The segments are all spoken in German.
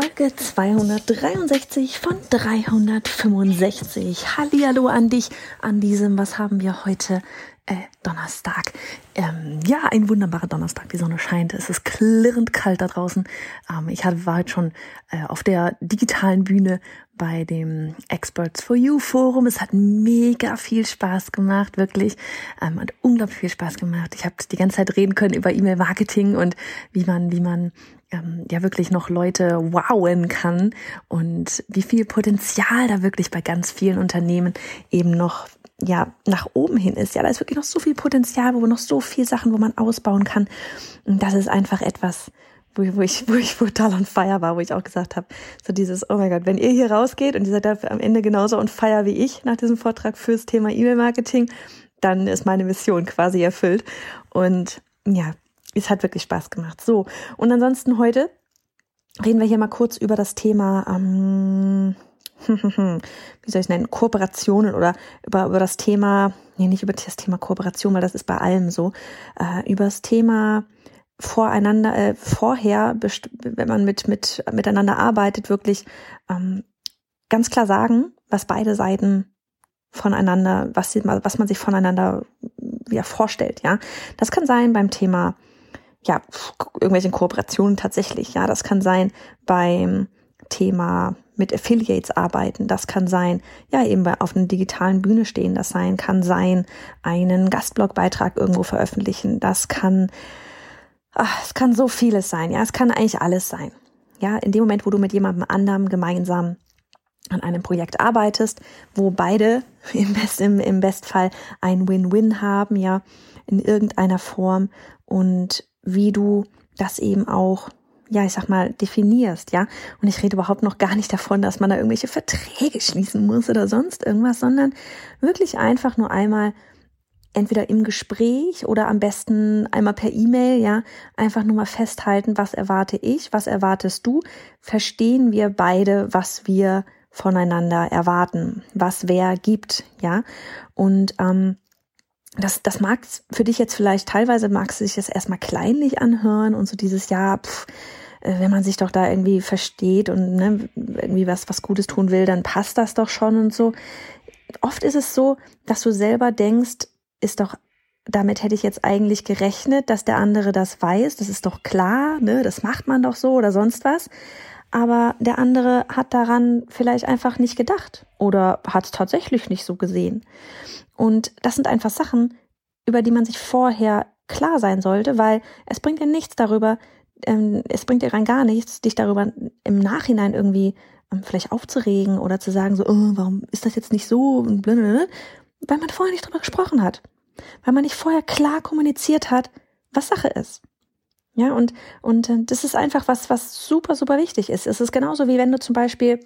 Folge 263 von 365. Hallihallo an dich an diesem, was haben wir heute? äh, Donnerstag. Ähm, ja, ein wunderbarer Donnerstag. Die Sonne scheint. Es ist klirrend kalt da draußen. Ähm, ich war heute schon äh, auf der digitalen Bühne bei dem Experts for You Forum. Es hat mega viel Spaß gemacht, wirklich. Ähm, hat unglaublich viel Spaß gemacht. Ich habe die ganze Zeit reden können über E-Mail-Marketing und wie man, wie man ähm, ja wirklich noch Leute wowen kann und wie viel Potenzial da wirklich bei ganz vielen Unternehmen eben noch ja, nach oben hin ist. Ja, da ist wirklich noch so viel Potenzial, wo noch so viel Sachen, wo man ausbauen kann. Und das ist einfach etwas, wo, wo ich, wo ich total on fire war, wo ich auch gesagt habe, so dieses, oh mein Gott, wenn ihr hier rausgeht und ihr seid dafür am Ende genauso on fire wie ich nach diesem Vortrag fürs Thema E-Mail-Marketing, dann ist meine Mission quasi erfüllt. Und ja, es hat wirklich Spaß gemacht. So, und ansonsten heute reden wir hier mal kurz über das Thema, ähm, wie soll ich nennen, Kooperationen oder über, über das Thema, nee, nicht über das Thema Kooperation, weil das ist bei allem so, äh, über das Thema voreinander, äh, vorher, wenn man mit, mit, miteinander arbeitet, wirklich ähm, ganz klar sagen, was beide Seiten voneinander, was, sie, was man sich voneinander ja, vorstellt, ja. Das kann sein beim Thema, ja, irgendwelchen Kooperationen tatsächlich, ja. Das kann sein beim Thema mit Affiliates arbeiten. Das kann sein, ja, eben auf einer digitalen Bühne stehen. Das sein, kann sein, einen Gastblogbeitrag irgendwo veröffentlichen. Das kann, ach, es kann so vieles sein. Ja, es kann eigentlich alles sein. Ja, in dem Moment, wo du mit jemandem anderem gemeinsam an einem Projekt arbeitest, wo beide im, Best, im, im Bestfall ein Win-Win haben, ja, in irgendeiner Form und wie du das eben auch ja, ich sag mal, definierst, ja. Und ich rede überhaupt noch gar nicht davon, dass man da irgendwelche Verträge schließen muss oder sonst irgendwas, sondern wirklich einfach nur einmal entweder im Gespräch oder am besten einmal per E-Mail, ja, einfach nur mal festhalten, was erwarte ich, was erwartest du, verstehen wir beide, was wir voneinander erwarten, was wer gibt, ja. Und ähm, das, das mag für dich jetzt vielleicht teilweise mag es sich jetzt erstmal kleinlich anhören und so dieses Jahr, pff, äh, wenn man sich doch da irgendwie versteht und ne, irgendwie was, was Gutes tun will, dann passt das doch schon und so. Oft ist es so, dass du selber denkst, ist doch, damit hätte ich jetzt eigentlich gerechnet, dass der andere das weiß, das ist doch klar, ne, das macht man doch so oder sonst was. Aber der andere hat daran vielleicht einfach nicht gedacht oder hat es tatsächlich nicht so gesehen. Und das sind einfach Sachen, über die man sich vorher klar sein sollte, weil es bringt ja nichts darüber, ähm, es bringt dir rein gar nichts, dich darüber im Nachhinein irgendwie ähm, vielleicht aufzuregen oder zu sagen so, oh, warum ist das jetzt nicht so und blablabla, weil man vorher nicht drüber gesprochen hat, weil man nicht vorher klar kommuniziert hat, was Sache ist. Ja, und, und äh, das ist einfach was, was super, super wichtig ist. Es ist genauso wie wenn du zum Beispiel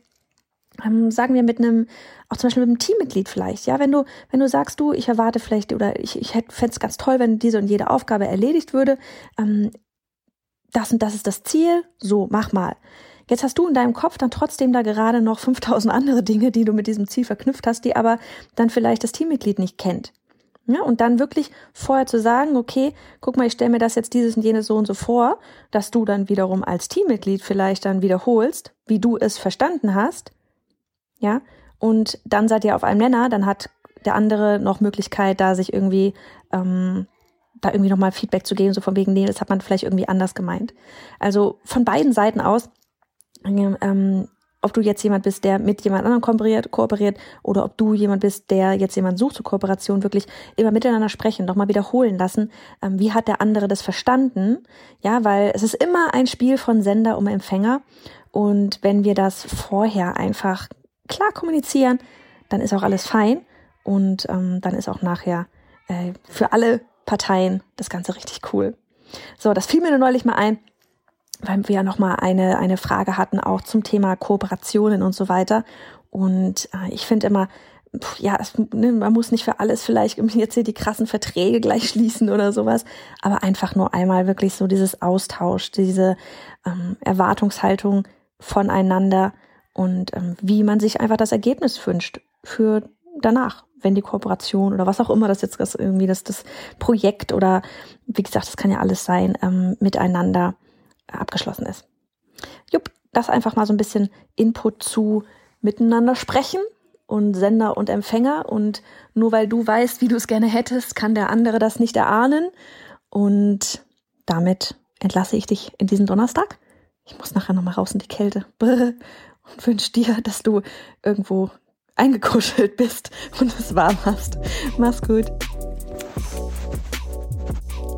ähm, sagen wir mit einem, auch zum Beispiel mit einem Teammitglied vielleicht, ja, wenn du, wenn du sagst, du, ich erwarte vielleicht oder ich, ich fände es ganz toll, wenn diese und jede Aufgabe erledigt würde, ähm, das und das ist das Ziel, so, mach mal. Jetzt hast du in deinem Kopf dann trotzdem da gerade noch 5000 andere Dinge, die du mit diesem Ziel verknüpft hast, die aber dann vielleicht das Teammitglied nicht kennt. Ja, und dann wirklich vorher zu sagen, okay, guck mal, ich stelle mir das jetzt dieses und jenes so und so vor, dass du dann wiederum als Teammitglied vielleicht dann wiederholst, wie du es verstanden hast. Ja, und dann seid ihr auf einem Nenner, dann hat der andere noch Möglichkeit, da sich irgendwie ähm, da irgendwie nochmal Feedback zu geben, so von wegen, nee, das hat man vielleicht irgendwie anders gemeint. Also von beiden Seiten aus ähm, ob du jetzt jemand bist, der mit jemand anderem kooperiert, kooperiert oder ob du jemand bist, der jetzt jemand sucht zur Kooperation, wirklich immer miteinander sprechen, nochmal wiederholen lassen. Ähm, wie hat der andere das verstanden? Ja, weil es ist immer ein Spiel von Sender um Empfänger. Und wenn wir das vorher einfach klar kommunizieren, dann ist auch alles fein und ähm, dann ist auch nachher äh, für alle Parteien das Ganze richtig cool. So, das fiel mir nur neulich mal ein, weil wir ja nochmal eine, eine Frage hatten, auch zum Thema Kooperationen und so weiter. Und äh, ich finde immer, ja, es, ne, man muss nicht für alles vielleicht jetzt hier die krassen Verträge gleich schließen oder sowas, aber einfach nur einmal wirklich so dieses Austausch, diese ähm, Erwartungshaltung voneinander und ähm, wie man sich einfach das Ergebnis wünscht für danach, wenn die Kooperation oder was auch immer das jetzt das irgendwie das, das Projekt oder wie gesagt, das kann ja alles sein, ähm, miteinander abgeschlossen ist. Jupp, das einfach mal so ein bisschen Input zu miteinander sprechen und Sender und Empfänger und nur weil du weißt, wie du es gerne hättest, kann der andere das nicht erahnen und damit entlasse ich dich in diesen Donnerstag. Ich muss nachher nochmal raus in die Kälte und wünsche dir, dass du irgendwo eingekuschelt bist und es warm hast. Mach's gut.